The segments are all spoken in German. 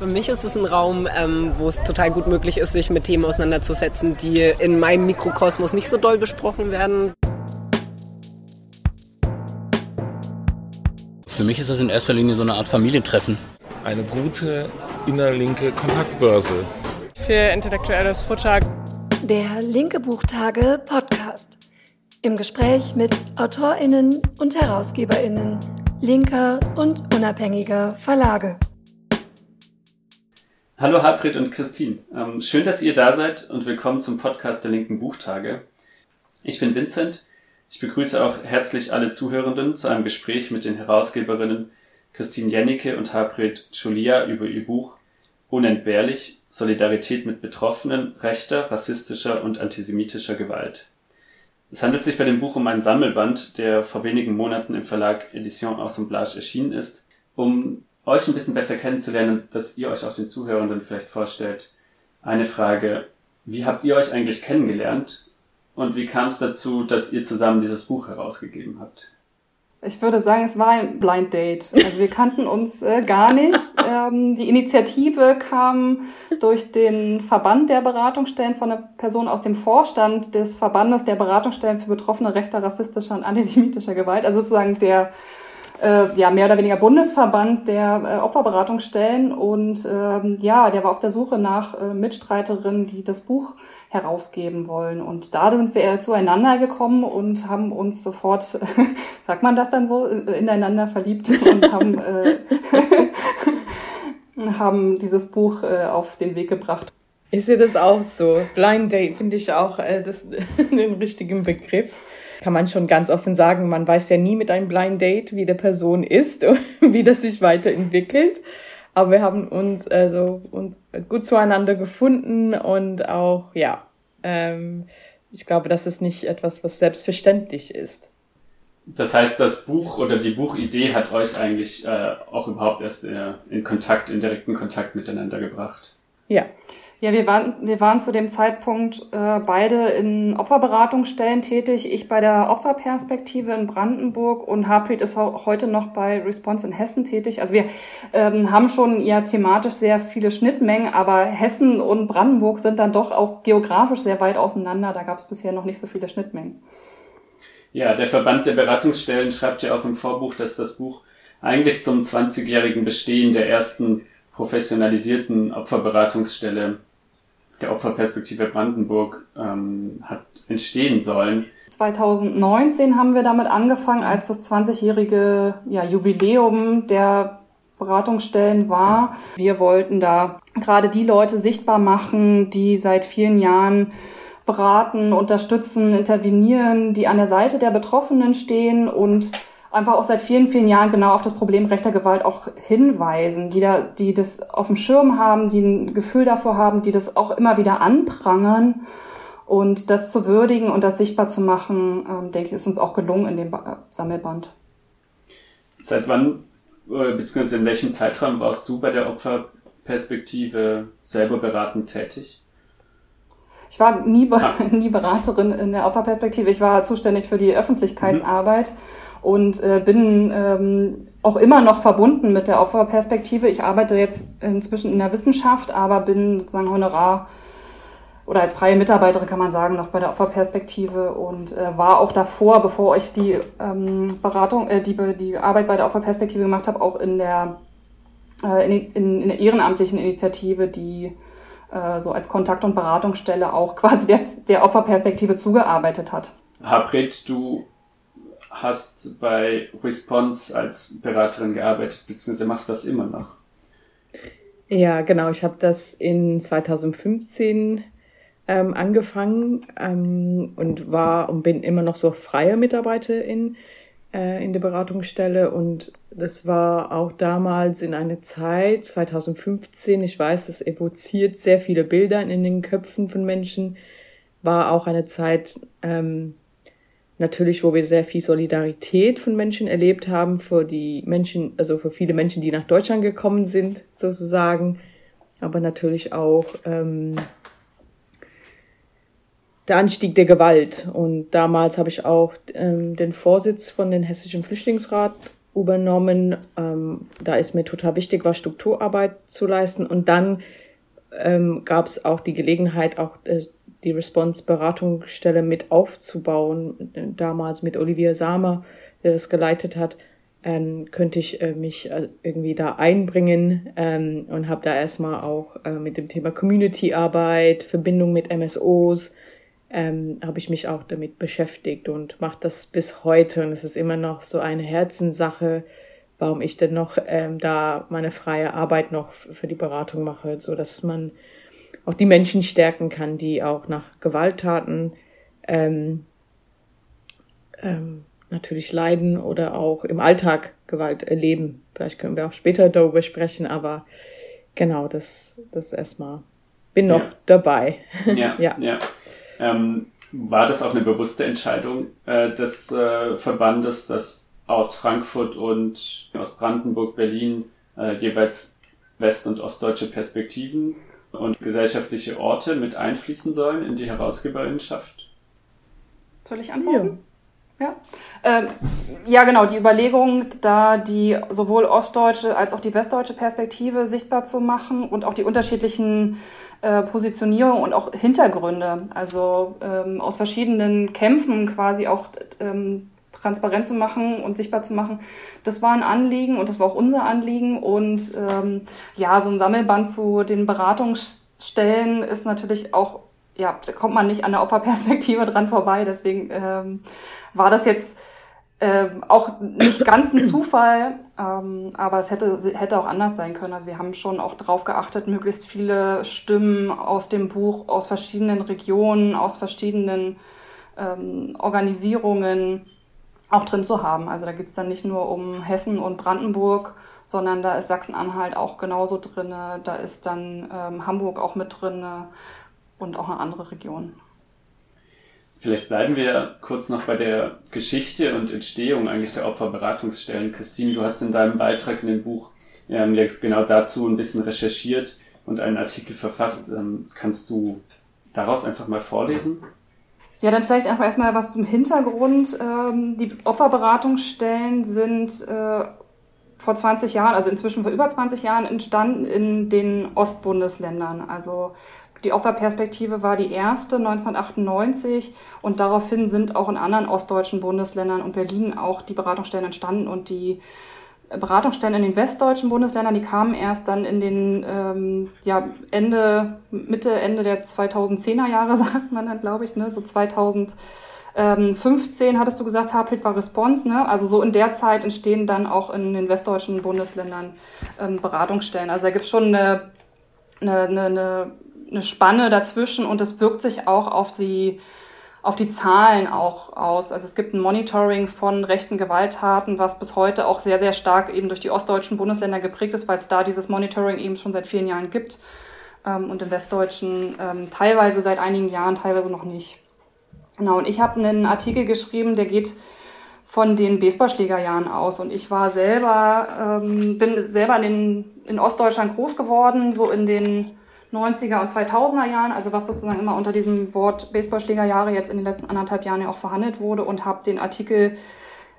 Für mich ist es ein Raum, ähm, wo es total gut möglich ist, sich mit Themen auseinanderzusetzen, die in meinem Mikrokosmos nicht so doll besprochen werden. Für mich ist das in erster Linie so eine Art Familientreffen. Eine gute innerlinke Kontaktbörse. Für intellektuelles Futter. Der Linke Buchtage Podcast. Im Gespräch mit AutorInnen und HerausgeberInnen linker und unabhängiger Verlage. Hallo Hartfried und Christine. Ähm, schön, dass ihr da seid und willkommen zum Podcast der Linken Buchtage. Ich bin Vincent. Ich begrüße auch herzlich alle Zuhörenden zu einem Gespräch mit den Herausgeberinnen Christine Jennecke und Hartfried Schulia über ihr Buch Unentbehrlich Solidarität mit Betroffenen rechter, rassistischer und antisemitischer Gewalt. Es handelt sich bei dem Buch um einen Sammelband, der vor wenigen Monaten im Verlag Edition Assemblage erschienen ist. Um euch ein bisschen besser kennenzulernen, dass ihr euch auch den Zuhörenden vielleicht vorstellt. Eine Frage, wie habt ihr euch eigentlich kennengelernt und wie kam es dazu, dass ihr zusammen dieses Buch herausgegeben habt? Ich würde sagen, es war ein Blind Date. Also wir kannten uns äh, gar nicht. Ähm, die Initiative kam durch den Verband der Beratungsstellen von einer Person aus dem Vorstand des Verbandes der Beratungsstellen für Betroffene rechter, rassistischer und antisemitischer Gewalt. Also sozusagen der äh, ja mehr oder weniger Bundesverband der äh, Opferberatungsstellen und ähm, ja, der war auf der Suche nach äh, Mitstreiterinnen, die das Buch herausgeben wollen. Und da sind wir zueinander gekommen und haben uns sofort, sagt man das dann so, ineinander verliebt und haben, äh, haben dieses Buch äh, auf den Weg gebracht. Ich sehe das auch so. Blind Date finde ich auch äh, das, den richtigen Begriff kann man schon ganz offen sagen, man weiß ja nie mit einem Blind Date, wie der Person ist und wie das sich weiterentwickelt. Aber wir haben uns also uns gut zueinander gefunden und auch, ja, ähm, ich glaube, das ist nicht etwas, was selbstverständlich ist. Das heißt, das Buch oder die Buchidee hat euch eigentlich äh, auch überhaupt erst äh, in Kontakt, in direkten Kontakt miteinander gebracht. Ja. Ja, wir waren, wir waren zu dem Zeitpunkt äh, beide in Opferberatungsstellen tätig. Ich bei der Opferperspektive in Brandenburg und Harpreet ist heute noch bei Response in Hessen tätig. Also wir ähm, haben schon ja thematisch sehr viele Schnittmengen, aber Hessen und Brandenburg sind dann doch auch geografisch sehr weit auseinander. Da gab es bisher noch nicht so viele Schnittmengen. Ja, der Verband der Beratungsstellen schreibt ja auch im Vorbuch, dass das Buch eigentlich zum 20-jährigen Bestehen der ersten professionalisierten Opferberatungsstelle der Opferperspektive Brandenburg ähm, hat entstehen sollen. 2019 haben wir damit angefangen, als das 20-jährige ja, Jubiläum der Beratungsstellen war. Wir wollten da gerade die Leute sichtbar machen, die seit vielen Jahren beraten, unterstützen, intervenieren, die an der Seite der Betroffenen stehen und einfach auch seit vielen, vielen Jahren genau auf das Problem rechter Gewalt auch hinweisen, die da, die das auf dem Schirm haben, die ein Gefühl davor haben, die das auch immer wieder anprangern. Und das zu würdigen und das sichtbar zu machen, ähm, denke ich, ist uns auch gelungen in dem ba Sammelband. Seit wann, äh, beziehungsweise in welchem Zeitraum warst du bei der Opferperspektive selber beratend tätig? Ich war nie, ah. nie Beraterin in der Opferperspektive. Ich war zuständig für die Öffentlichkeitsarbeit. Mhm und äh, bin ähm, auch immer noch verbunden mit der Opferperspektive. Ich arbeite jetzt inzwischen in der Wissenschaft, aber bin sozusagen Honorar oder als freie Mitarbeiterin kann man sagen, noch bei der Opferperspektive und äh, war auch davor, bevor ich die ähm, Beratung, äh, die, die Arbeit bei der Opferperspektive gemacht habe, auch in der, äh, in, in, der ehrenamtlichen Initiative, die äh, so als Kontakt- und Beratungsstelle auch quasi jetzt der Opferperspektive zugearbeitet hat. Habred, du hast bei Response als Beraterin gearbeitet, beziehungsweise machst das immer noch. Ja, genau. Ich habe das in 2015 ähm, angefangen ähm, und war und bin immer noch so freie Mitarbeiterin äh, in der Beratungsstelle und das war auch damals in einer Zeit, 2015, ich weiß, das evoziert sehr viele Bilder in den Köpfen von Menschen, war auch eine Zeit, ähm, natürlich, wo wir sehr viel Solidarität von Menschen erlebt haben, für die Menschen, also für viele Menschen, die nach Deutschland gekommen sind, sozusagen, aber natürlich auch ähm, der Anstieg der Gewalt. Und damals habe ich auch ähm, den Vorsitz von den Hessischen Flüchtlingsrat übernommen. Ähm, da ist mir total wichtig, war Strukturarbeit zu leisten. Und dann ähm, gab es auch die Gelegenheit, auch äh, die Response-Beratungsstelle mit aufzubauen, damals mit Olivier Samer, der das geleitet hat ähm, könnte ich äh, mich äh, irgendwie da einbringen ähm, und habe da erstmal auch äh, mit dem Thema Community-Arbeit, Verbindung mit MSOs, ähm, habe ich mich auch damit beschäftigt und mache das bis heute. Und es ist immer noch so eine Herzenssache, warum ich denn noch ähm, da meine freie Arbeit noch für die Beratung mache, so dass man auch die Menschen stärken kann, die auch nach Gewalttaten ähm, ähm, natürlich leiden oder auch im Alltag Gewalt erleben. Vielleicht können wir auch später darüber sprechen, aber genau, das, das erstmal. Bin noch ja. dabei. Ja, ja. ja. Ähm, war das auch eine bewusste Entscheidung äh, des äh, Verbandes, dass aus Frankfurt und aus Brandenburg, Berlin äh, jeweils west- und ostdeutsche Perspektiven und gesellschaftliche Orte mit einfließen sollen in die Herausgeberinnenschaft? Soll ich antworten? Ja. Ja. Ähm, ja, genau, die Überlegung, da die sowohl ostdeutsche als auch die westdeutsche Perspektive sichtbar zu machen und auch die unterschiedlichen äh, Positionierungen und auch Hintergründe, also ähm, aus verschiedenen Kämpfen quasi auch ähm, transparent zu machen und sichtbar zu machen. Das war ein Anliegen und das war auch unser Anliegen. Und ähm, ja, so ein Sammelband zu den Beratungsstellen ist natürlich auch ja, da kommt man nicht an der Opferperspektive dran vorbei. Deswegen ähm, war das jetzt ähm, auch nicht ganz ein Zufall, ähm, aber es hätte, hätte auch anders sein können. Also wir haben schon auch darauf geachtet, möglichst viele Stimmen aus dem Buch, aus verschiedenen Regionen, aus verschiedenen ähm, Organisierungen auch drin zu haben. Also da geht's dann nicht nur um Hessen und Brandenburg, sondern da ist Sachsen-Anhalt auch genauso drinne, da ist dann ähm, Hamburg auch mit drinne und auch eine andere Region. Vielleicht bleiben wir kurz noch bei der Geschichte und Entstehung eigentlich der Opferberatungsstellen. Christine, du hast in deinem Beitrag in dem Buch ähm, ja, genau dazu ein bisschen recherchiert und einen Artikel verfasst. Ähm, kannst du daraus einfach mal vorlesen? Ja, dann vielleicht einfach erstmal was zum Hintergrund. Ähm, die Opferberatungsstellen sind äh, vor 20 Jahren, also inzwischen vor über 20 Jahren entstanden in den Ostbundesländern. Also die Opferperspektive war die erste 1998 und daraufhin sind auch in anderen ostdeutschen Bundesländern und Berlin auch die Beratungsstellen entstanden und die Beratungsstellen in den westdeutschen Bundesländern, die kamen erst dann in den ähm, ja, Ende, Mitte, Ende der 2010er Jahre, sagt man dann, glaube ich, ne? so 2015 hattest du gesagt, Hartwig war Response, ne? Also so in der Zeit entstehen dann auch in den westdeutschen Bundesländern ähm, Beratungsstellen. Also da gibt es schon eine, eine, eine eine Spanne dazwischen und das wirkt sich auch auf die auf die Zahlen auch aus. Also es gibt ein Monitoring von rechten Gewalttaten, was bis heute auch sehr, sehr stark eben durch die ostdeutschen Bundesländer geprägt ist, weil es da dieses Monitoring eben schon seit vielen Jahren gibt ähm, und im westdeutschen ähm, teilweise seit einigen Jahren, teilweise noch nicht. Genau, und ich habe einen Artikel geschrieben, der geht von den Baseballschlägerjahren aus. Und ich war selber, ähm, bin selber in, den, in Ostdeutschland groß geworden, so in den 90er und 2000er Jahren, also was sozusagen immer unter diesem Wort Baseballschlägerjahre jetzt in den letzten anderthalb Jahren ja auch verhandelt wurde und habe den Artikel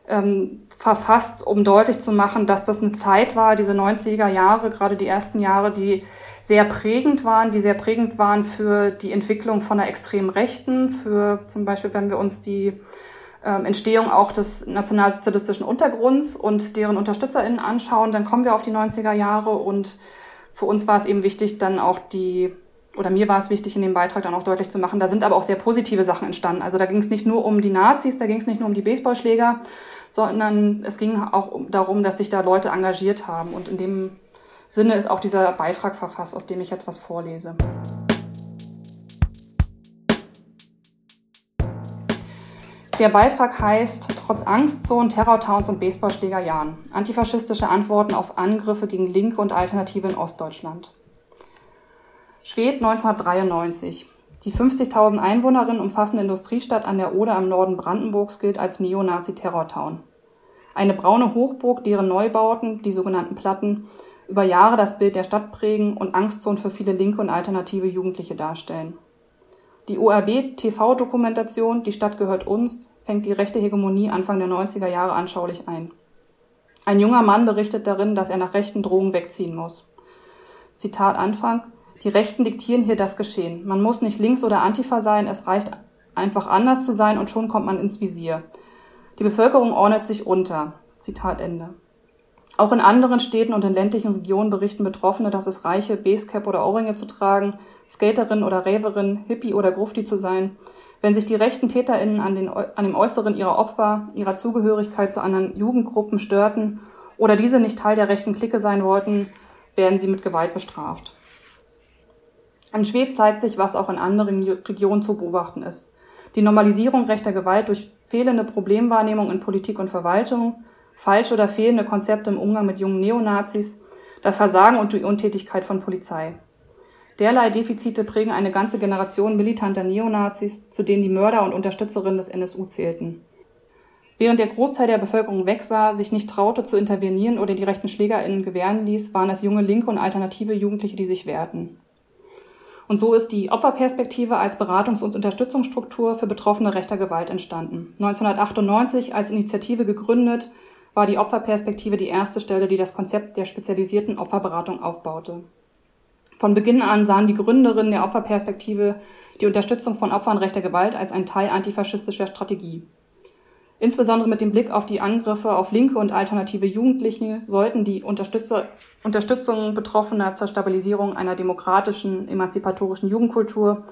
ähm, verfasst, um deutlich zu machen, dass das eine Zeit war, diese 90er Jahre, gerade die ersten Jahre, die sehr prägend waren, die sehr prägend waren für die Entwicklung von der extremen Rechten, für zum Beispiel, wenn wir uns die ähm, Entstehung auch des nationalsozialistischen Untergrunds und deren UnterstützerInnen anschauen, dann kommen wir auf die 90er Jahre und für uns war es eben wichtig, dann auch die, oder mir war es wichtig, in dem Beitrag dann auch deutlich zu machen, da sind aber auch sehr positive Sachen entstanden. Also da ging es nicht nur um die Nazis, da ging es nicht nur um die Baseballschläger, sondern es ging auch darum, dass sich da Leute engagiert haben. Und in dem Sinne ist auch dieser Beitrag verfasst, aus dem ich jetzt was vorlese. Der Beitrag heißt Trotz Angstzonen, Terrortowns und Baseballschlägerjahren. Antifaschistische Antworten auf Angriffe gegen Linke und Alternative in Ostdeutschland. Schwedt 1993. Die 50.000 Einwohnerinnen umfassende Industriestadt an der Oder im Norden Brandenburgs gilt als Neonazi-Terrortown. Eine braune Hochburg, deren Neubauten, die sogenannten Platten, über Jahre das Bild der Stadt prägen und Angstzonen für viele linke und alternative Jugendliche darstellen. Die ORB-TV-Dokumentation Die Stadt gehört uns fängt die rechte Hegemonie Anfang der 90er Jahre anschaulich ein. Ein junger Mann berichtet darin, dass er nach rechten Drohungen wegziehen muss. Zitat Anfang. Die Rechten diktieren hier das Geschehen. Man muss nicht links oder Antifa sein, es reicht einfach anders zu sein und schon kommt man ins Visier. Die Bevölkerung ordnet sich unter. Zitat Ende. Auch in anderen Städten und in ländlichen Regionen berichten Betroffene, dass es reiche, Basecap oder Ohrringe zu tragen, Skaterin oder Raverin, Hippie oder Grufti zu sein. Wenn sich die rechten TäterInnen an, den, an dem Äußeren ihrer Opfer, ihrer Zugehörigkeit zu anderen Jugendgruppen störten oder diese nicht Teil der rechten Clique sein wollten, werden sie mit Gewalt bestraft. In Schwed zeigt sich, was auch in anderen Regionen zu beobachten ist. Die Normalisierung rechter Gewalt durch fehlende Problemwahrnehmung in Politik und Verwaltung, falsche oder fehlende Konzepte im Umgang mit jungen Neonazis, das Versagen und die Untätigkeit von Polizei. Derlei Defizite prägen eine ganze Generation militanter Neonazis, zu denen die Mörder und Unterstützerinnen des NSU zählten. Während der Großteil der Bevölkerung wegsah, sich nicht traute zu intervenieren oder die rechten SchlägerInnen gewähren ließ, waren es junge Linke und alternative Jugendliche, die sich wehrten. Und so ist die Opferperspektive als Beratungs- und Unterstützungsstruktur für Betroffene rechter Gewalt entstanden. 1998 als Initiative gegründet, war die Opferperspektive die erste Stelle, die das Konzept der spezialisierten Opferberatung aufbaute. Von Beginn an sahen die Gründerinnen der Opferperspektive die Unterstützung von Opfern rechter Gewalt als ein Teil antifaschistischer Strategie. Insbesondere mit dem Blick auf die Angriffe auf linke und alternative Jugendliche sollten die Unterstützer, Unterstützung Betroffener zur Stabilisierung einer demokratischen, emanzipatorischen Jugendkultur,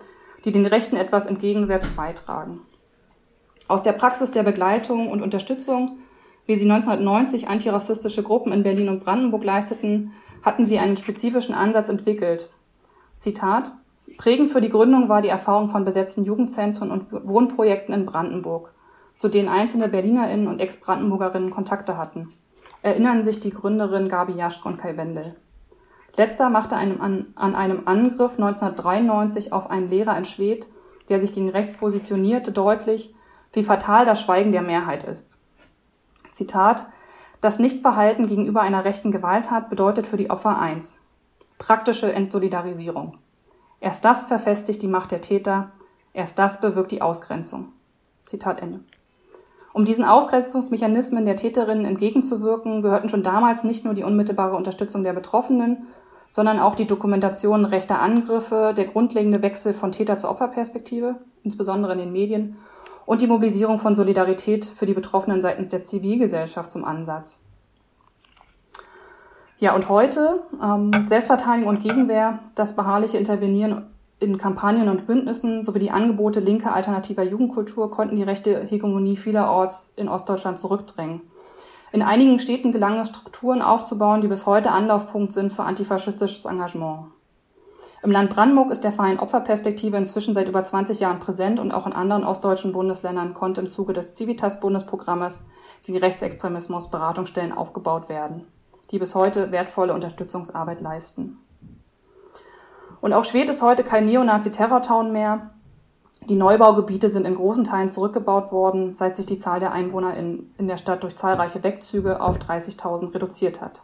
die den Rechten etwas entgegensetzt, beitragen. Aus der Praxis der Begleitung und Unterstützung, wie sie 1990 antirassistische Gruppen in Berlin und Brandenburg leisteten, hatten sie einen spezifischen Ansatz entwickelt. Zitat Prägend für die Gründung war die Erfahrung von besetzten Jugendzentren und Wohnprojekten in Brandenburg zu denen einzelne BerlinerInnen und Ex-Brandenburgerinnen Kontakte hatten, erinnern sich die Gründerin Gabi Jaschke und Kai Wendel. Letzter machte einem an, an einem Angriff 1993 auf einen Lehrer in Schwedt, der sich gegen rechts positionierte, deutlich, wie fatal das Schweigen der Mehrheit ist. Zitat Das Nichtverhalten gegenüber einer rechten Gewalttat bedeutet für die Opfer eins. Praktische Entsolidarisierung. Erst das verfestigt die Macht der Täter, erst das bewirkt die Ausgrenzung. Zitat Ende. Um diesen Ausgrenzungsmechanismen der Täterinnen entgegenzuwirken, gehörten schon damals nicht nur die unmittelbare Unterstützung der Betroffenen, sondern auch die Dokumentation rechter Angriffe, der grundlegende Wechsel von Täter zur Opferperspektive, insbesondere in den Medien, und die Mobilisierung von Solidarität für die Betroffenen seitens der Zivilgesellschaft zum Ansatz. Ja, und heute ähm, Selbstverteidigung und Gegenwehr, das beharrliche Intervenieren in Kampagnen und Bündnissen sowie die Angebote linker alternativer Jugendkultur konnten die rechte Hegemonie vielerorts in Ostdeutschland zurückdrängen. In einigen Städten gelang es, Strukturen aufzubauen, die bis heute Anlaufpunkt sind für antifaschistisches Engagement. Im Land Brandenburg ist der Verein Opferperspektive inzwischen seit über 20 Jahren präsent und auch in anderen ostdeutschen Bundesländern konnte im Zuge des Civitas-Bundesprogrammes gegen Rechtsextremismus Beratungsstellen aufgebaut werden, die bis heute wertvolle Unterstützungsarbeit leisten. Und auch Schwedt ist heute kein Neonazi-Terrortown mehr. Die Neubaugebiete sind in großen Teilen zurückgebaut worden, seit sich die Zahl der Einwohner in, in der Stadt durch zahlreiche Wegzüge auf 30.000 reduziert hat.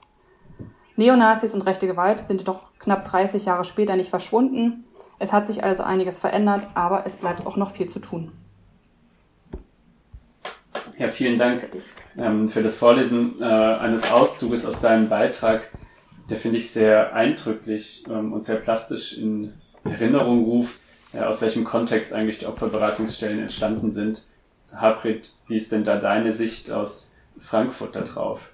Neonazis und rechte Gewalt sind jedoch knapp 30 Jahre später nicht verschwunden. Es hat sich also einiges verändert, aber es bleibt auch noch viel zu tun. Ja, vielen Dank ähm, für das Vorlesen äh, eines Auszuges aus deinem Beitrag der finde ich sehr eindrücklich ähm, und sehr plastisch in Erinnerung ruft, äh, aus welchem Kontext eigentlich die Opferberatungsstellen entstanden sind. Harpreet, wie ist denn da deine Sicht aus Frankfurt da drauf?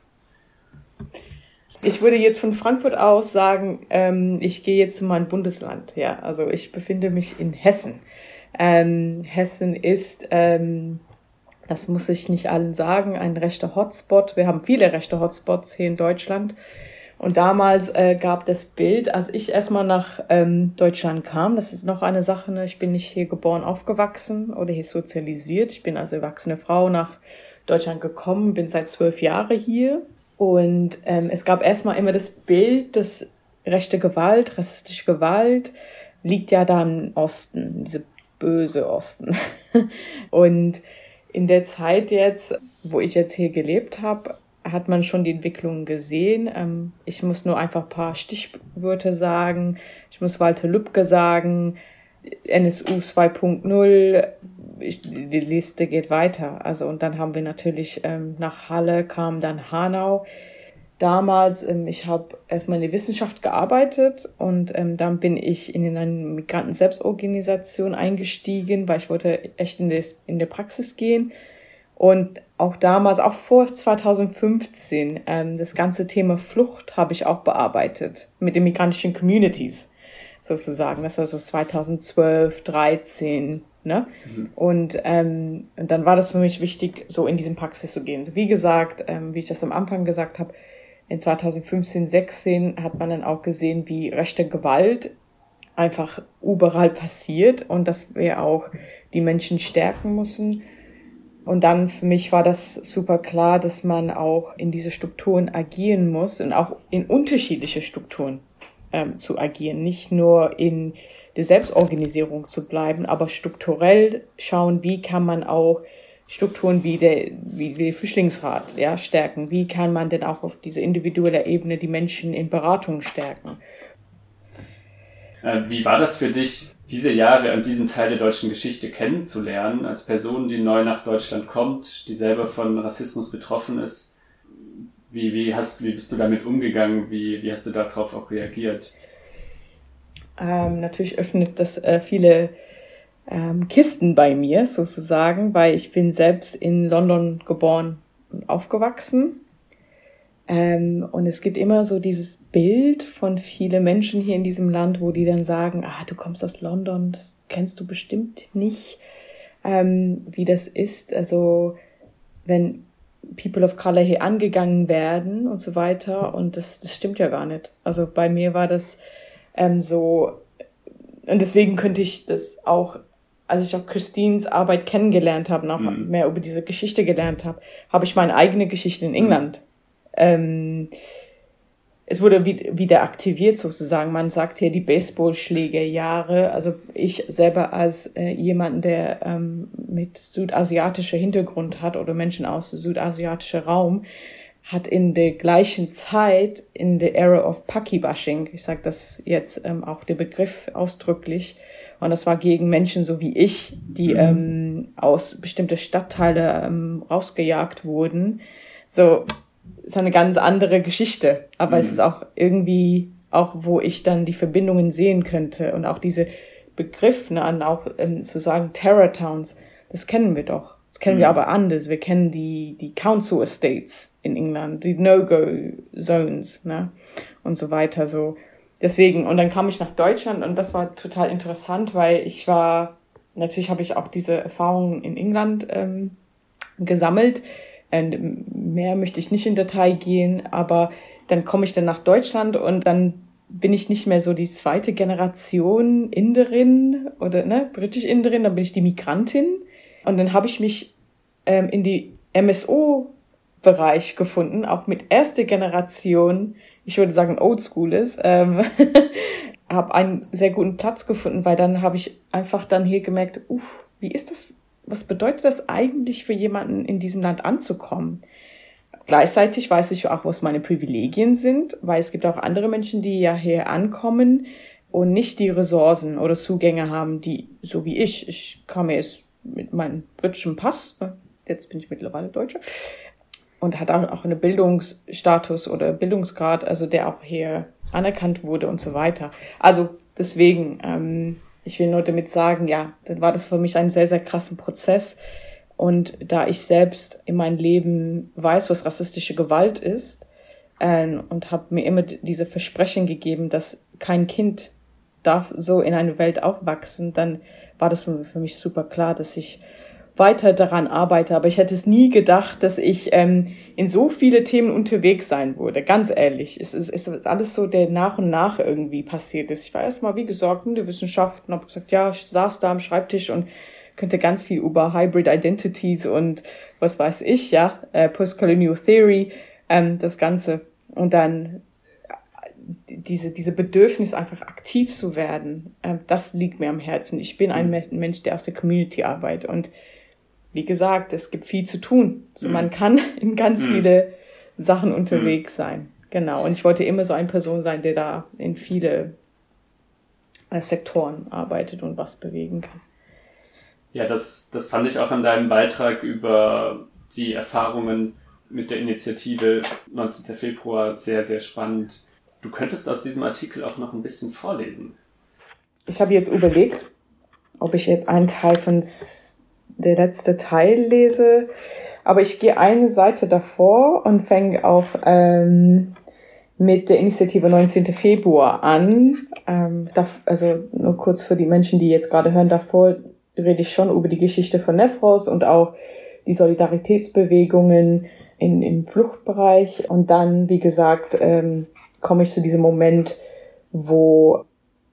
Ich würde jetzt von Frankfurt aus sagen, ähm, ich gehe jetzt zu meinem Bundesland. Ja, also ich befinde mich in Hessen. Ähm, Hessen ist, ähm, das muss ich nicht allen sagen, ein rechter Hotspot. Wir haben viele rechte Hotspots hier in Deutschland. Und damals äh, gab das Bild, als ich erstmal nach ähm, Deutschland kam, das ist noch eine Sache, ne? ich bin nicht hier geboren, aufgewachsen oder hier sozialisiert. Ich bin als erwachsene Frau nach Deutschland gekommen, bin seit zwölf Jahren hier. Und ähm, es gab erstmal immer das Bild, dass rechte Gewalt, rassistische Gewalt liegt ja da im Osten, diese böse Osten. und in der Zeit jetzt, wo ich jetzt hier gelebt habe, hat man schon die Entwicklung gesehen. Ähm, ich muss nur einfach ein paar Stichwörter sagen. Ich muss Walter Lübcke sagen, NSU 2.0. Die Liste geht weiter. Also und dann haben wir natürlich ähm, nach Halle kam dann Hanau. damals, ähm, ich habe erstmal in der Wissenschaft gearbeitet und ähm, dann bin ich in eine Migranten-Selbstorganisation eingestiegen, weil ich wollte echt in, des, in der Praxis gehen. Und auch damals, auch vor 2015, ähm, das ganze Thema Flucht habe ich auch bearbeitet mit den migrantischen Communities sozusagen. Das war so 2012, 13. Ne? Mhm. Und, ähm, und dann war das für mich wichtig, so in diesen Praxis zu gehen. Wie gesagt, ähm, wie ich das am Anfang gesagt habe, in 2015, 16 hat man dann auch gesehen, wie rechte Gewalt einfach überall passiert und dass wir auch die Menschen stärken müssen. Und dann für mich war das super klar, dass man auch in diese Strukturen agieren muss und auch in unterschiedliche Strukturen ähm, zu agieren, nicht nur in der Selbstorganisierung zu bleiben, aber strukturell schauen, wie kann man auch Strukturen wie der, wie der Flüchtlingsrat ja, stärken? Wie kann man denn auch auf dieser individuellen Ebene die Menschen in Beratung stärken? Äh, wie war das für dich, diese Jahre und diesen Teil der deutschen Geschichte kennenzulernen, als Person, die neu nach Deutschland kommt, die selber von Rassismus betroffen ist? Wie, wie, hast, wie bist du damit umgegangen? Wie, wie hast du darauf auch reagiert? Ähm, natürlich öffnet das äh, viele ähm, Kisten bei mir sozusagen, weil ich bin selbst in London geboren und aufgewachsen. Ähm, und es gibt immer so dieses Bild von vielen Menschen hier in diesem Land, wo die dann sagen, ah, du kommst aus London, das kennst du bestimmt nicht, ähm, wie das ist. Also wenn People of Color hier angegangen werden und so weiter. Und das, das stimmt ja gar nicht. Also bei mir war das ähm, so, und deswegen könnte ich das auch als ich auch Christines Arbeit kennengelernt habe, noch mhm. mehr über diese Geschichte gelernt habe, habe ich meine eigene Geschichte in England. Mhm. Ähm, es wurde wieder aktiviert sozusagen. Man sagt hier die Baseballschlägerjahre. Also ich selber als äh, jemanden, der ähm, mit südasiatischer Hintergrund hat oder Menschen aus dem südasiatischen Raum, hat in der gleichen Zeit, in der Era of Paki-Bashing, ich sage das jetzt ähm, auch der Begriff ausdrücklich, und das war gegen Menschen so wie ich, die mhm. ähm, aus bestimmte Stadtteile ähm, rausgejagt wurden. So, ist eine ganz andere Geschichte. Aber mhm. es ist auch irgendwie auch, wo ich dann die Verbindungen sehen könnte und auch diese Begriff, ne, an auch ähm, zu sagen Terror Towns, das kennen wir doch. Das kennen mhm. wir aber anders. Wir kennen die, die Council Estates in England, die No-Go-Zones, ne, und so weiter, so deswegen, und dann kam ich nach Deutschland und das war total interessant, weil ich war, natürlich habe ich auch diese Erfahrungen in England ähm, gesammelt. Und mehr möchte ich nicht in Detail gehen, aber dann komme ich dann nach Deutschland und dann bin ich nicht mehr so die zweite Generation Inderin oder ne, britisch Inderin, dann bin ich die Migrantin. Und dann habe ich mich ähm, in die MSO-Bereich gefunden, auch mit erste Generation. Ich würde sagen, oldschool ist, ähm, habe einen sehr guten Platz gefunden, weil dann habe ich einfach dann hier gemerkt, uff, wie ist das, was bedeutet das eigentlich für jemanden in diesem Land anzukommen? Gleichzeitig weiß ich auch, was meine Privilegien sind, weil es gibt auch andere Menschen, die ja hier ankommen und nicht die Ressourcen oder Zugänge haben, die, so wie ich, ich komme jetzt mit meinem britischen Pass, jetzt bin ich mittlerweile Deutsche, und hat auch einen Bildungsstatus oder Bildungsgrad, also der auch hier anerkannt wurde und so weiter. Also deswegen, ähm, ich will nur damit sagen, ja, dann war das für mich ein sehr, sehr krassen Prozess. Und da ich selbst in meinem Leben weiß, was rassistische Gewalt ist, äh, und habe mir immer diese Versprechen gegeben, dass kein Kind darf so in eine Welt aufwachsen, dann war das für mich super klar, dass ich weiter daran arbeite. Aber ich hätte es nie gedacht, dass ich ähm, in so viele Themen unterwegs sein würde. Ganz ehrlich, es ist, es ist alles so, der nach und nach irgendwie passiert ist. Ich war erstmal, wie gesagt, in der Wissenschaft und habe gesagt, ja, ich saß da am Schreibtisch und könnte ganz viel über Hybrid Identities und was weiß ich, ja, äh, Postcolonial Theory, ähm, das Ganze. Und dann diese, diese Bedürfnis, einfach aktiv zu werden, äh, das liegt mir am Herzen. Ich bin ein mhm. Mensch, der aus der Community arbeitet und wie gesagt, es gibt viel zu tun. Also mhm. man kann in ganz mhm. viele Sachen unterwegs mhm. sein. Genau. Und ich wollte immer so eine Person sein, der da in viele äh, Sektoren arbeitet und was bewegen kann. Ja, das, das fand ich auch an deinem Beitrag über die Erfahrungen mit der Initiative 19. Februar sehr, sehr spannend. Du könntest aus diesem Artikel auch noch ein bisschen vorlesen. Ich habe jetzt überlegt, ob ich jetzt einen Teil von der letzte Teil lese, aber ich gehe eine Seite davor und fange auf ähm, mit der Initiative 19. Februar an. Ähm, da, also nur kurz für die Menschen, die jetzt gerade hören, davor rede ich schon über die Geschichte von Nefros und auch die Solidaritätsbewegungen in, im Fluchtbereich. Und dann, wie gesagt, ähm, komme ich zu diesem Moment, wo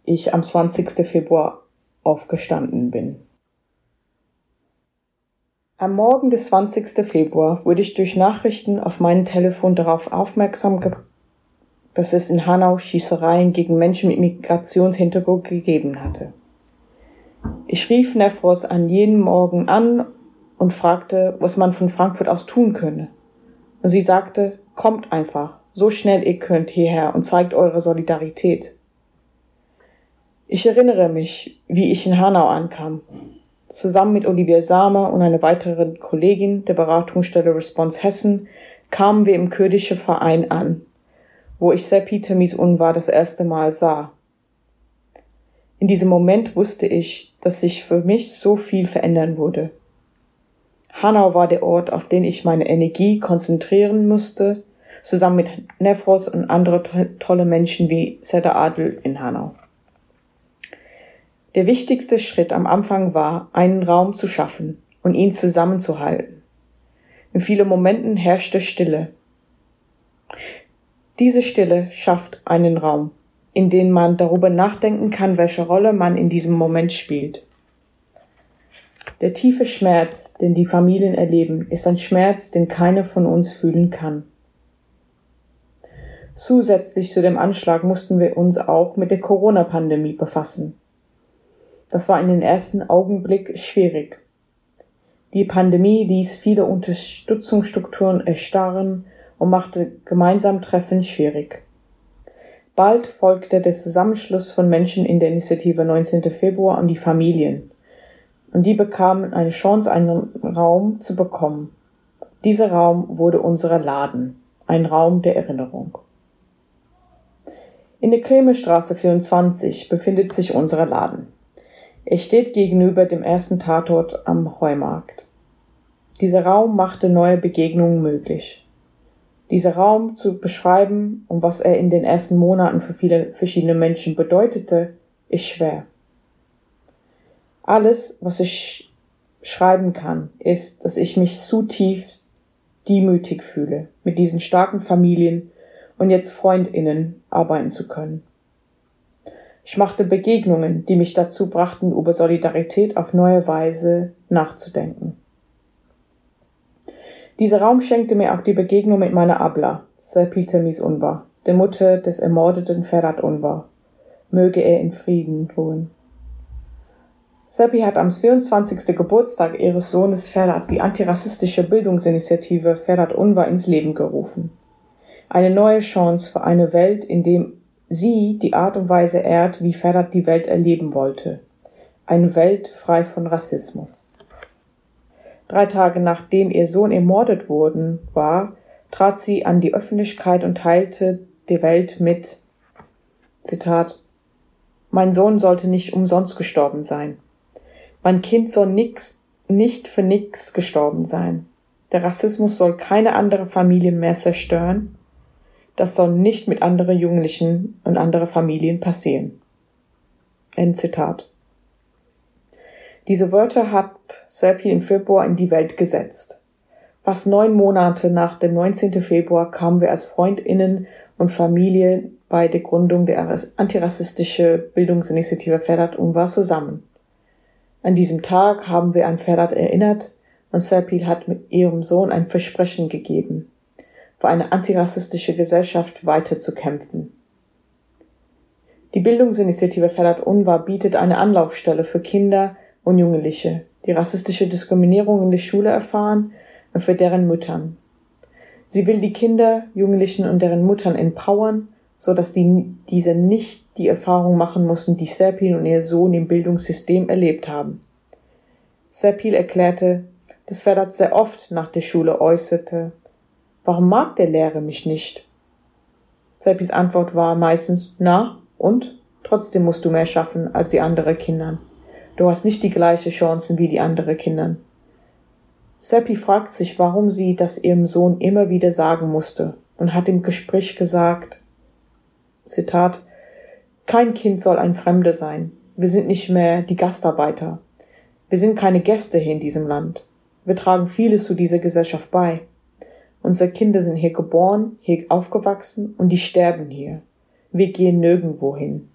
ich am 20. Februar aufgestanden bin. Am Morgen des 20. Februar wurde ich durch Nachrichten auf meinem Telefon darauf aufmerksam dass es in Hanau Schießereien gegen Menschen mit Migrationshintergrund gegeben hatte. Ich rief Nefros an jeden Morgen an und fragte, was man von Frankfurt aus tun könne. Und sie sagte, kommt einfach, so schnell ihr könnt hierher und zeigt eure Solidarität. Ich erinnere mich, wie ich in Hanau ankam. Zusammen mit Olivia Samer und einer weiteren Kollegin der Beratungsstelle Response Hessen kamen wir im kurdischen Verein an, wo ich Seppi Temis Unvar das erste Mal sah. In diesem Moment wusste ich, dass sich für mich so viel verändern würde. Hanau war der Ort, auf den ich meine Energie konzentrieren musste, zusammen mit Nefros und andere to tolle Menschen wie Seda Adel in Hanau. Der wichtigste Schritt am Anfang war, einen Raum zu schaffen und ihn zusammenzuhalten. In vielen Momenten herrschte Stille. Diese Stille schafft einen Raum, in dem man darüber nachdenken kann, welche Rolle man in diesem Moment spielt. Der tiefe Schmerz, den die Familien erleben, ist ein Schmerz, den keiner von uns fühlen kann. Zusätzlich zu dem Anschlag mussten wir uns auch mit der Corona-Pandemie befassen. Das war in den ersten Augenblick schwierig. Die Pandemie ließ viele Unterstützungsstrukturen erstarren und machte gemeinsam Treffen schwierig. Bald folgte der Zusammenschluss von Menschen in der Initiative 19. Februar und die Familien. Und die bekamen eine Chance, einen Raum zu bekommen. Dieser Raum wurde unser Laden, ein Raum der Erinnerung. In der Kremestraße 24 befindet sich unser Laden. Er steht gegenüber dem ersten Tatort am Heumarkt. Dieser Raum machte neue Begegnungen möglich. Dieser Raum zu beschreiben und was er in den ersten Monaten für viele verschiedene Menschen bedeutete, ist schwer. Alles, was ich schreiben kann, ist, dass ich mich zutiefst demütig fühle, mit diesen starken Familien und jetzt Freundinnen arbeiten zu können. Ich machte Begegnungen, die mich dazu brachten, über Solidarität auf neue Weise nachzudenken. Dieser Raum schenkte mir auch die Begegnung mit meiner Abla, Sir Peter Mies Unvar, der Mutter des ermordeten Ferhat Unvar. Möge er in Frieden ruhen. Seppi hat am 24. Geburtstag ihres Sohnes Ferhat die antirassistische Bildungsinitiative Ferhat Unvar ins Leben gerufen. Eine neue Chance für eine Welt, in dem sie die Art und Weise ehrt, wie Ferhat die Welt erleben wollte. Eine Welt frei von Rassismus. Drei Tage nachdem ihr Sohn ermordet worden war, trat sie an die Öffentlichkeit und teilte der Welt mit, Zitat, mein Sohn sollte nicht umsonst gestorben sein. Mein Kind soll nix, nicht für nix gestorben sein. Der Rassismus soll keine andere Familie mehr zerstören. Das soll nicht mit anderen Jugendlichen und anderen Familien passieren. End Zitat. Diese Wörter hat Serpi im Februar in die Welt gesetzt. Fast neun Monate nach dem 19. Februar kamen wir als Freundinnen und Familie bei der Gründung der antirassistische Bildungsinitiative Ferhat Unvar zusammen. An diesem Tag haben wir an Ferhat erinnert und Serpil hat mit ihrem Sohn ein Versprechen gegeben, für eine antirassistische Gesellschaft weiterzukämpfen. Die Bildungsinitiative Ferhat Unvar bietet eine Anlaufstelle für Kinder, und Jugendliche, die rassistische Diskriminierung in der Schule erfahren und für deren Müttern. Sie will die Kinder, Jugendlichen und deren Muttern empowern, so dass die, diese nicht die Erfahrung machen mussten, die Serpil und ihr Sohn im Bildungssystem erlebt haben. Serpil erklärte, dass Vedat sehr oft nach der Schule äußerte, warum mag der Lehrer mich nicht? Seppis Antwort war meistens, na, und? Trotzdem musst du mehr schaffen als die anderen Kindern. Du hast nicht die gleichen Chancen wie die anderen Kindern. Seppi fragt sich, warum sie das ihrem Sohn immer wieder sagen musste und hat im Gespräch gesagt, Zitat, kein Kind soll ein Fremder sein. Wir sind nicht mehr die Gastarbeiter. Wir sind keine Gäste hier in diesem Land. Wir tragen vieles zu dieser Gesellschaft bei. Unsere Kinder sind hier geboren, hier aufgewachsen und die sterben hier. Wir gehen nirgendwo hin.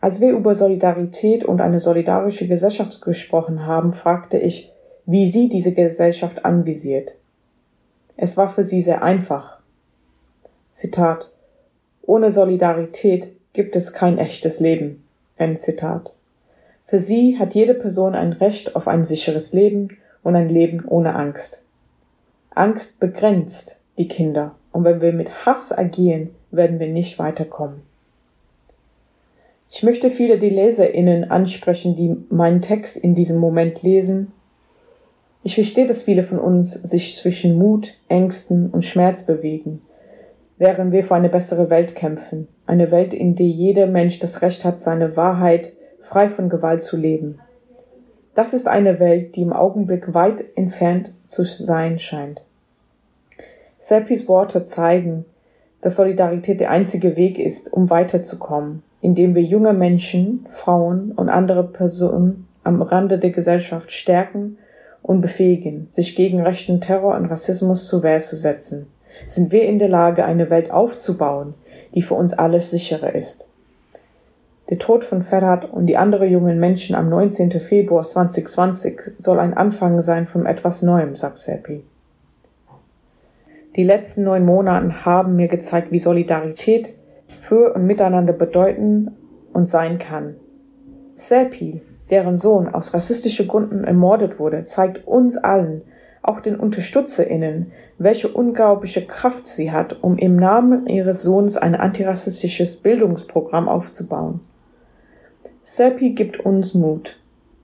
Als wir über Solidarität und eine solidarische Gesellschaft gesprochen haben, fragte ich, wie sie diese Gesellschaft anvisiert. Es war für sie sehr einfach. Zitat Ohne Solidarität gibt es kein echtes Leben. End Zitat. Für sie hat jede Person ein Recht auf ein sicheres Leben und ein Leben ohne Angst. Angst begrenzt die Kinder, und wenn wir mit Hass agieren, werden wir nicht weiterkommen. Ich möchte viele die LeserInnen ansprechen, die meinen Text in diesem Moment lesen. Ich verstehe, dass viele von uns sich zwischen Mut, Ängsten und Schmerz bewegen, während wir für eine bessere Welt kämpfen. Eine Welt, in der jeder Mensch das Recht hat, seine Wahrheit frei von Gewalt zu leben. Das ist eine Welt, die im Augenblick weit entfernt zu sein scheint. Seppis Worte zeigen, dass Solidarität der einzige Weg ist, um weiterzukommen, indem wir junge Menschen, Frauen und andere Personen am Rande der Gesellschaft stärken und befähigen, sich gegen rechten Terror und Rassismus zur Wehr zu setzen, sind wir in der Lage, eine Welt aufzubauen, die für uns alle sicherer ist. Der Tod von Ferhat und die anderen jungen Menschen am 19. Februar 2020 soll ein Anfang sein von etwas Neuem, sagt Seppi. Die letzten neun Monate haben mir gezeigt, wie Solidarität für und miteinander bedeuten und sein kann. Seppi, deren Sohn aus rassistischen Gründen ermordet wurde, zeigt uns allen, auch den UnterstützerInnen, welche unglaubliche Kraft sie hat, um im Namen ihres Sohnes ein antirassistisches Bildungsprogramm aufzubauen. Seppi gibt uns Mut,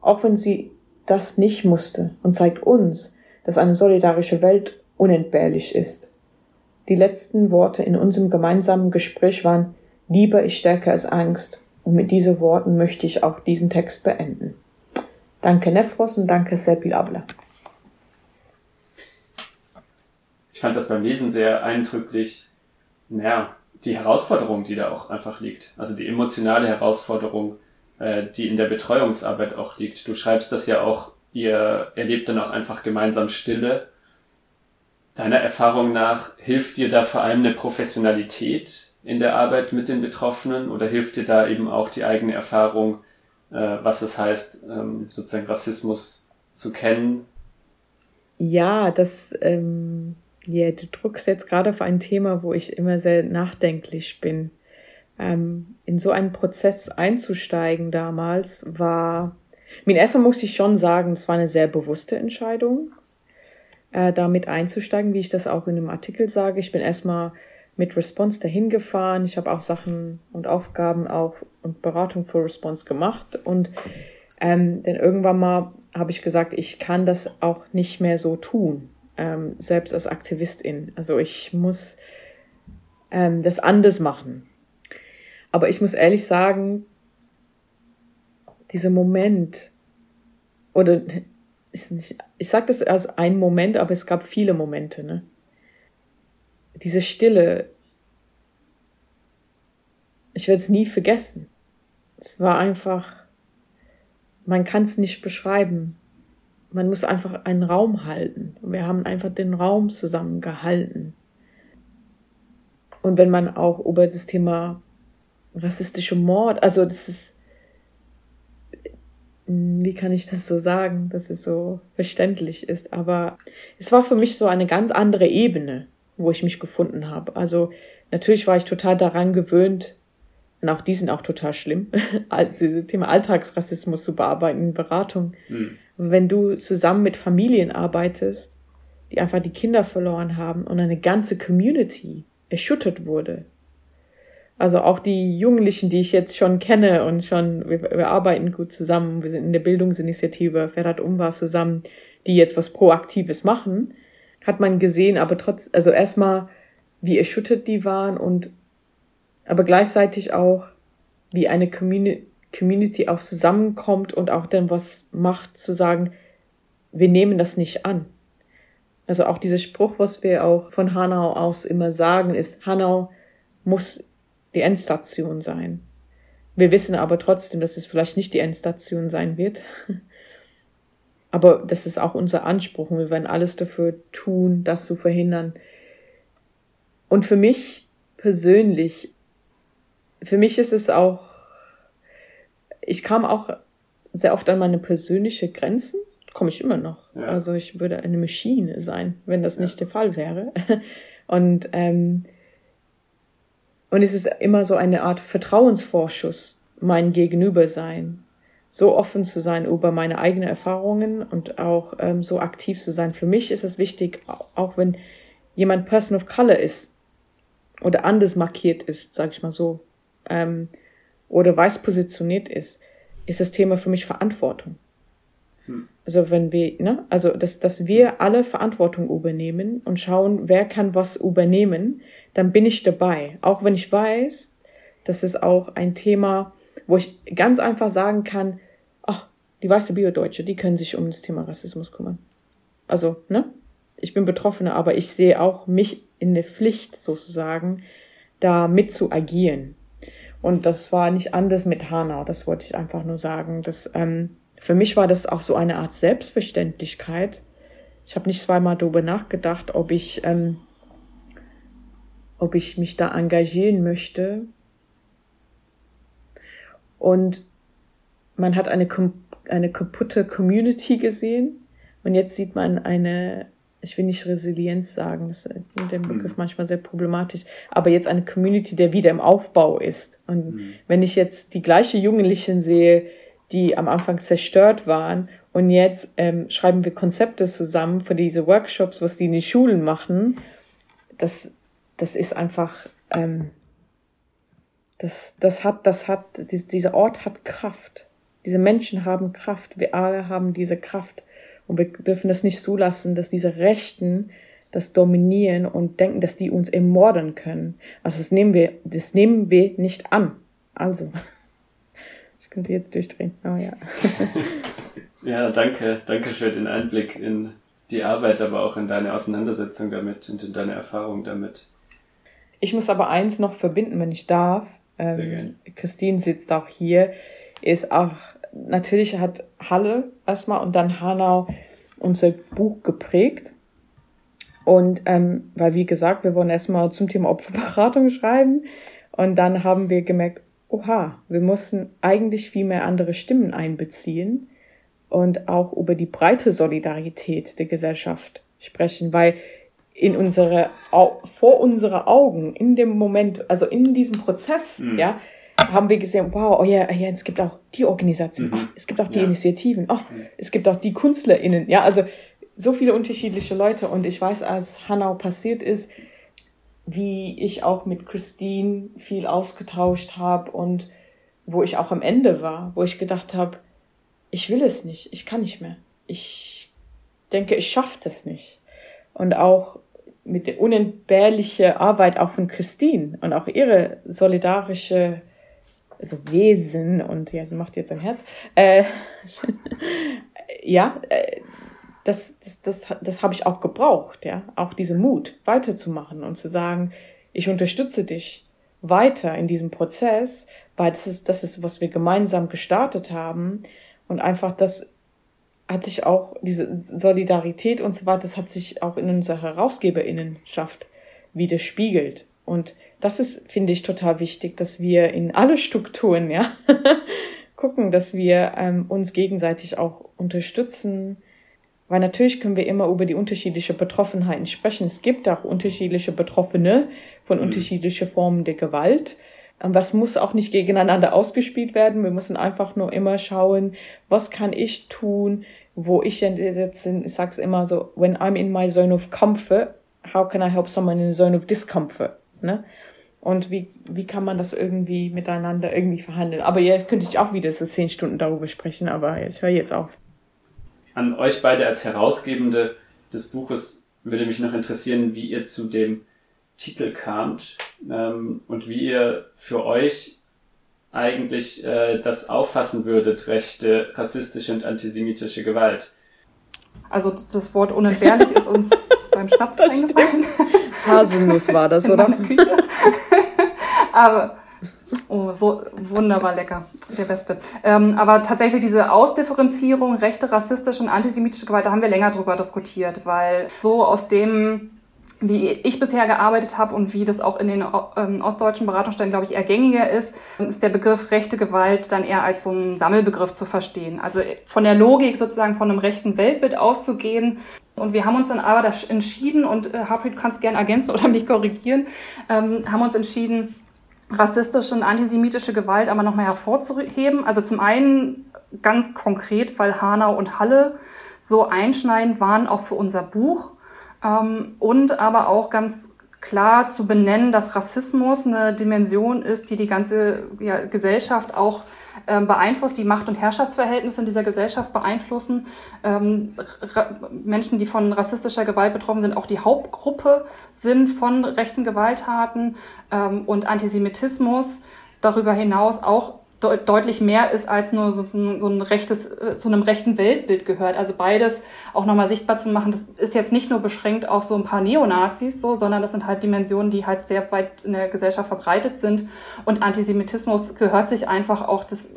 auch wenn sie das nicht musste, und zeigt uns, dass eine solidarische Welt unentbehrlich ist. Die letzten Worte in unserem gemeinsamen Gespräch waren Liebe ist stärker als Angst. Und mit diesen Worten möchte ich auch diesen Text beenden. Danke Nefros und danke Seppi Abla. Ich fand das beim Lesen sehr eindrücklich, naja, die Herausforderung, die da auch einfach liegt. Also die emotionale Herausforderung, äh, die in der Betreuungsarbeit auch liegt. Du schreibst das ja auch, ihr erlebt dann auch einfach gemeinsam Stille Deiner Erfahrung nach hilft dir da vor allem eine Professionalität in der Arbeit mit den Betroffenen oder hilft dir da eben auch die eigene Erfahrung, äh, was es heißt, ähm, sozusagen Rassismus zu kennen? Ja, das, ähm, yeah, du drückst jetzt gerade auf ein Thema, wo ich immer sehr nachdenklich bin. Ähm, in so einen Prozess einzusteigen damals war, mein erster muss ich schon sagen, es war eine sehr bewusste Entscheidung äh, damit einzusteigen, wie ich das auch in dem Artikel sage. Ich bin erstmal mit Response dahin gefahren. Ich habe auch Sachen und Aufgaben auch und Beratung für Response gemacht. Und ähm, dann irgendwann mal habe ich gesagt, ich kann das auch nicht mehr so tun, ähm, selbst als Aktivistin. Also ich muss ähm, das anders machen. Aber ich muss ehrlich sagen, dieser Moment oder ist nicht, ich sage das als ein Moment, aber es gab viele Momente, ne? Diese Stille, ich werde es nie vergessen. Es war einfach, man kann es nicht beschreiben. Man muss einfach einen Raum halten. Wir haben einfach den Raum zusammen gehalten. Und wenn man auch über das Thema rassistische Mord, also das ist, wie kann ich das so sagen, dass es so verständlich ist. Aber es war für mich so eine ganz andere Ebene, wo ich mich gefunden habe. Also natürlich war ich total daran gewöhnt, und auch die sind auch total schlimm, dieses Thema Alltagsrassismus zu bearbeiten, Beratung. Mhm. Wenn du zusammen mit Familien arbeitest, die einfach die Kinder verloren haben und eine ganze Community erschüttert wurde, also auch die Jugendlichen, die ich jetzt schon kenne und schon, wir, wir arbeiten gut zusammen, wir sind in der Bildungsinitiative Ferhat Umwa zusammen, die jetzt was Proaktives machen. hat man gesehen, aber trotz, also erstmal, wie erschüttert die waren und aber gleichzeitig auch, wie eine Community, Community auch zusammenkommt und auch dann was macht, zu sagen, wir nehmen das nicht an. Also auch dieser Spruch, was wir auch von Hanau aus immer sagen, ist, Hanau muss die Endstation sein. Wir wissen aber trotzdem, dass es vielleicht nicht die Endstation sein wird. Aber das ist auch unser Anspruch und wir werden alles dafür tun, das zu verhindern. Und für mich persönlich, für mich ist es auch, ich kam auch sehr oft an meine persönliche Grenzen, komme ich immer noch. Ja. Also ich würde eine Maschine sein, wenn das ja. nicht der Fall wäre. Und, ähm, und es ist immer so eine Art Vertrauensvorschuss, mein Gegenüber sein so offen zu sein über meine eigenen Erfahrungen und auch ähm, so aktiv zu sein. Für mich ist es wichtig, auch wenn jemand Person of Color ist oder anders markiert ist, sag ich mal so, ähm, oder weiß positioniert ist, ist das Thema für mich Verantwortung. Also wenn wir, ne, also dass, dass wir alle Verantwortung übernehmen und schauen, wer kann was übernehmen, dann bin ich dabei. Auch wenn ich weiß, dass es auch ein Thema, wo ich ganz einfach sagen kann, ach, die weiße Biodeutsche, die können sich um das Thema Rassismus kümmern. Also, ne? Ich bin Betroffene, aber ich sehe auch mich in der Pflicht sozusagen, da mit zu agieren. Und das war nicht anders mit Hanau, das wollte ich einfach nur sagen. Das, ähm, für mich war das auch so eine Art Selbstverständlichkeit. Ich habe nicht zweimal darüber nachgedacht, ob ich, ähm, ob ich mich da engagieren möchte. Und man hat eine, eine kaputte Community gesehen und jetzt sieht man eine, ich will nicht Resilienz sagen, das ist der mhm. Begriff manchmal sehr problematisch, aber jetzt eine Community, der wieder im Aufbau ist. Und mhm. wenn ich jetzt die gleiche Jugendlichen sehe, die am Anfang zerstört waren und jetzt ähm, schreiben wir Konzepte zusammen für diese Workshops, was die in die Schulen machen, das, das ist einfach, ähm, das, das hat, das hat, dieser Ort hat Kraft. Diese Menschen haben Kraft. Wir alle haben diese Kraft. Und wir dürfen das nicht zulassen, dass diese Rechten das dominieren und denken, dass die uns ermorden können. Also das nehmen wir, das nehmen wir nicht an. Also, könnte jetzt durchdrehen. Oh ja. ja, danke. Danke für den Einblick in die Arbeit, aber auch in deine Auseinandersetzung damit und in deine Erfahrung damit. Ich muss aber eins noch verbinden, wenn ich darf. Sehr ähm, gerne. Christine sitzt auch hier, ist auch natürlich hat Halle erstmal und dann Hanau unser Buch geprägt. Und ähm, weil, wie gesagt, wir wollen erstmal zum Thema Opferberatung schreiben. Und dann haben wir gemerkt, oha, wir mussten eigentlich viel mehr andere Stimmen einbeziehen und auch über die breite Solidarität der Gesellschaft sprechen, weil in unsere, vor unsere Augen, in dem Moment, also in diesem Prozess, mhm. ja, haben wir gesehen, wow, oh ja, ja, es gibt auch die Organisation, mhm. oh, es gibt auch die ja. Initiativen, oh, mhm. es gibt auch die KünstlerInnen, ja, also so viele unterschiedliche Leute und ich weiß, als Hanau passiert ist, wie ich auch mit Christine viel ausgetauscht habe und wo ich auch am Ende war, wo ich gedacht habe, ich will es nicht, ich kann nicht mehr. Ich denke, ich schaffe das nicht. Und auch mit der unentbehrlichen Arbeit auch von Christine und auch ihre solidarische so Wesen und ja, sie macht jetzt ein Herz. Äh, ja, äh, das, das, das, das habe ich auch gebraucht, ja, auch diesen Mut weiterzumachen und zu sagen, ich unterstütze dich weiter in diesem Prozess, weil das ist, das ist, was wir gemeinsam gestartet haben und einfach das hat sich auch diese Solidarität und so weiter, das hat sich auch in unserer Herausgeberinnenschaft widerspiegelt und das ist, finde ich, total wichtig, dass wir in alle Strukturen, ja, gucken, dass wir ähm, uns gegenseitig auch unterstützen. Weil natürlich können wir immer über die unterschiedlichen Betroffenheiten sprechen. Es gibt auch unterschiedliche Betroffene von mhm. unterschiedlichen Formen der Gewalt. Und was muss auch nicht gegeneinander ausgespielt werden. Wir müssen einfach nur immer schauen, was kann ich tun, wo ich jetzt, ich sag's immer so, when I'm in my zone of comfort, how can I help someone in a zone of discomfort? Ne? Und wie, wie kann man das irgendwie miteinander irgendwie verhandeln? Aber jetzt könnte ich auch wieder so zehn Stunden darüber sprechen, aber ich höre jetzt auf. An euch beide als Herausgebende des Buches würde mich noch interessieren, wie ihr zu dem Titel kamt ähm, und wie ihr für euch eigentlich äh, das auffassen würdet, rechte, rassistische und antisemitische Gewalt. Also das Wort unentbehrlich ist uns beim Schnaps eingefallen. Haselnuss war das, oder? Aber Oh, so wunderbar lecker. Der Beste. Ähm, aber tatsächlich diese Ausdifferenzierung rechte, rassistische und antisemitische Gewalt, da haben wir länger drüber diskutiert, weil so aus dem wie ich bisher gearbeitet habe und wie das auch in den ähm, ostdeutschen Beratungsstellen, glaube ich, eher gängiger ist, ist der Begriff rechte Gewalt dann eher als so ein Sammelbegriff zu verstehen. Also von der Logik sozusagen von einem rechten Weltbild auszugehen. Und wir haben uns dann aber entschieden, und äh, Harpreet, du kannst gerne ergänzen oder mich korrigieren, ähm, haben uns entschieden, rassistische und antisemitische Gewalt aber nochmal hervorzuheben. Also zum einen ganz konkret, weil Hanau und Halle so einschneidend waren auch für unser Buch ähm, und aber auch ganz klar zu benennen, dass Rassismus eine Dimension ist, die die ganze ja, Gesellschaft auch ähm, beeinflusst, die Macht- und Herrschaftsverhältnisse in dieser Gesellschaft beeinflussen. Ähm, Menschen, die von rassistischer Gewalt betroffen sind, auch die Hauptgruppe sind von rechten Gewalttaten ähm, und Antisemitismus darüber hinaus auch de deutlich mehr ist als nur so, so ein rechtes, äh, zu einem rechten Weltbild gehört. Also beides auch nochmal sichtbar zu machen, das ist jetzt nicht nur beschränkt auf so ein paar Neonazis, so, sondern das sind halt Dimensionen, die halt sehr weit in der Gesellschaft verbreitet sind. Und Antisemitismus gehört sich einfach auch das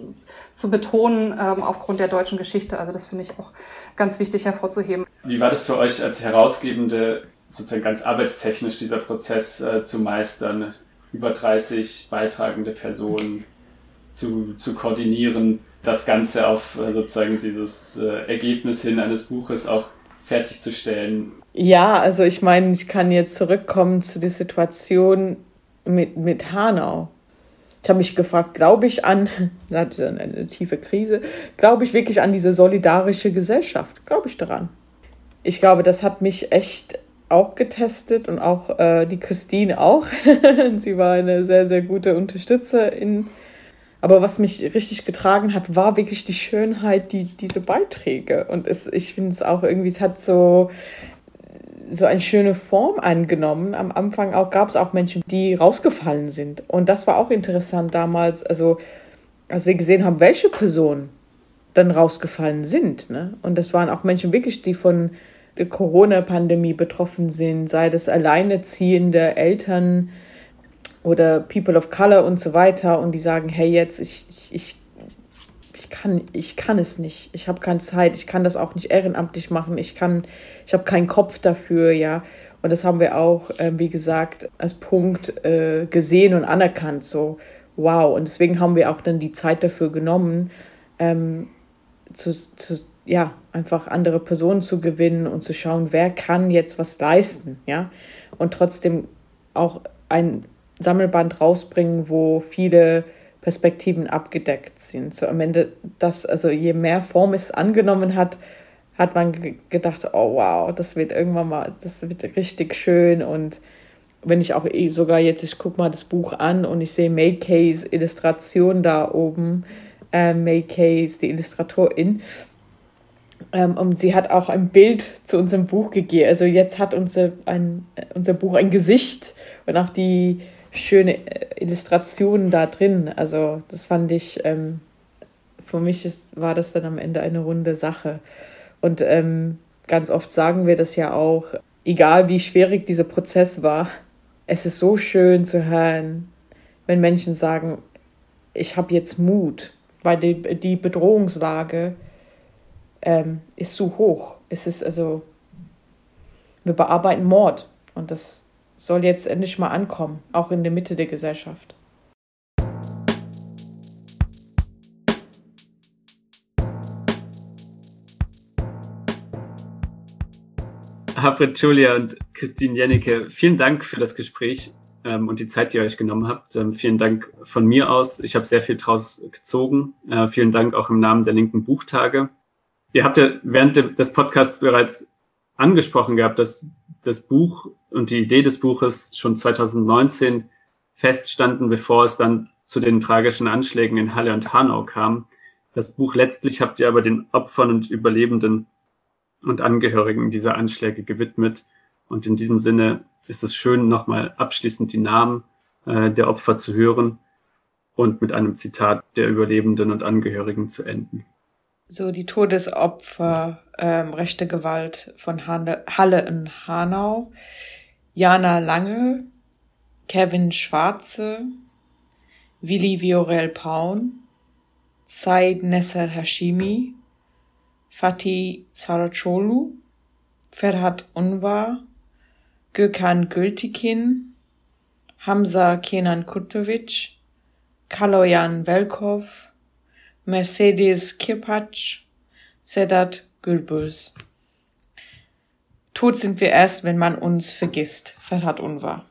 zu betonen ähm, aufgrund der deutschen Geschichte. Also das finde ich auch ganz wichtig hervorzuheben. Wie war das für euch als Herausgebende, sozusagen ganz arbeitstechnisch, dieser Prozess äh, zu meistern? Über 30 beitragende Personen zu, zu koordinieren, das Ganze auf äh, sozusagen dieses äh, Ergebnis hin eines Buches auch fertigzustellen. Ja, also ich meine, ich kann jetzt zurückkommen zu der Situation mit, mit Hanau. Ich habe mich gefragt, glaube ich an, da hatte dann eine tiefe Krise, glaube ich wirklich an diese solidarische Gesellschaft? Glaube ich daran? Ich glaube, das hat mich echt auch getestet und auch äh, die Christine auch. Sie war eine sehr, sehr gute Unterstützerin aber was mich richtig getragen hat, war wirklich die Schönheit, die, diese Beiträge. Und es, ich finde es auch irgendwie, es hat so, so eine schöne Form angenommen. Am Anfang auch gab es auch Menschen, die rausgefallen sind. Und das war auch interessant damals, also als wir gesehen haben, welche Personen dann rausgefallen sind. Ne? Und das waren auch Menschen wirklich, die von der Corona-Pandemie betroffen sind, sei das alleineziehende Eltern, oder People of Color und so weiter und die sagen, hey, jetzt, ich, ich, ich, kann, ich kann es nicht, ich habe keine Zeit, ich kann das auch nicht ehrenamtlich machen, ich kann, ich habe keinen Kopf dafür, ja. Und das haben wir auch, äh, wie gesagt, als Punkt äh, gesehen und anerkannt, so wow. Und deswegen haben wir auch dann die Zeit dafür genommen, ähm, zu, zu, ja, einfach andere Personen zu gewinnen und zu schauen, wer kann jetzt was leisten, ja. Und trotzdem auch ein Sammelband rausbringen, wo viele Perspektiven abgedeckt sind. So am Ende, das, also je mehr Form es angenommen hat, hat man gedacht, oh wow, das wird irgendwann mal, das wird richtig schön und wenn ich auch eh sogar jetzt, ich gucke mal das Buch an und ich sehe May Kays Illustration da oben, äh, May Kays, die Illustratorin, ähm, und sie hat auch ein Bild zu unserem Buch gegeben. Also jetzt hat unser, ein, unser Buch ein Gesicht und auch die schöne äh, Illustrationen da drin. Also das fand ich, ähm, für mich ist, war das dann am Ende eine runde Sache. Und ähm, ganz oft sagen wir das ja auch, egal wie schwierig dieser Prozess war, es ist so schön zu hören, wenn Menschen sagen, ich habe jetzt Mut, weil die, die Bedrohungslage ähm, ist zu hoch. Es ist also, wir bearbeiten Mord und das soll jetzt endlich mal ankommen, auch in der Mitte der Gesellschaft. Harpret Julia und Christine Jennecke, vielen Dank für das Gespräch ähm, und die Zeit, die ihr euch genommen habt. Ähm, vielen Dank von mir aus. Ich habe sehr viel draus gezogen. Äh, vielen Dank auch im Namen der linken Buchtage. Ihr habt ja während de des Podcasts bereits angesprochen gehabt, dass das Buch und die Idee des Buches schon 2019 feststanden, bevor es dann zu den tragischen Anschlägen in Halle und Hanau kam. Das Buch letztlich habt ihr aber den Opfern und Überlebenden und Angehörigen dieser Anschläge gewidmet. Und in diesem Sinne ist es schön, nochmal abschließend die Namen äh, der Opfer zu hören und mit einem Zitat der Überlebenden und Angehörigen zu enden. So die Todesopfer, ähm, rechte Gewalt von Halle in Hanau, Jana Lange, Kevin Schwarze, Willi Viorel Paun, Said Nesser Hashimi, Fatih Saracolu, Ferhat Unvar, Gökhan Gültikin, Hamza Kenan Kurtovic, Kaloyan Velkov, Mercedes Kirpatsch, Sedat Gülbüz. Tot sind wir erst, wenn man uns vergisst, Ferhat Unvar.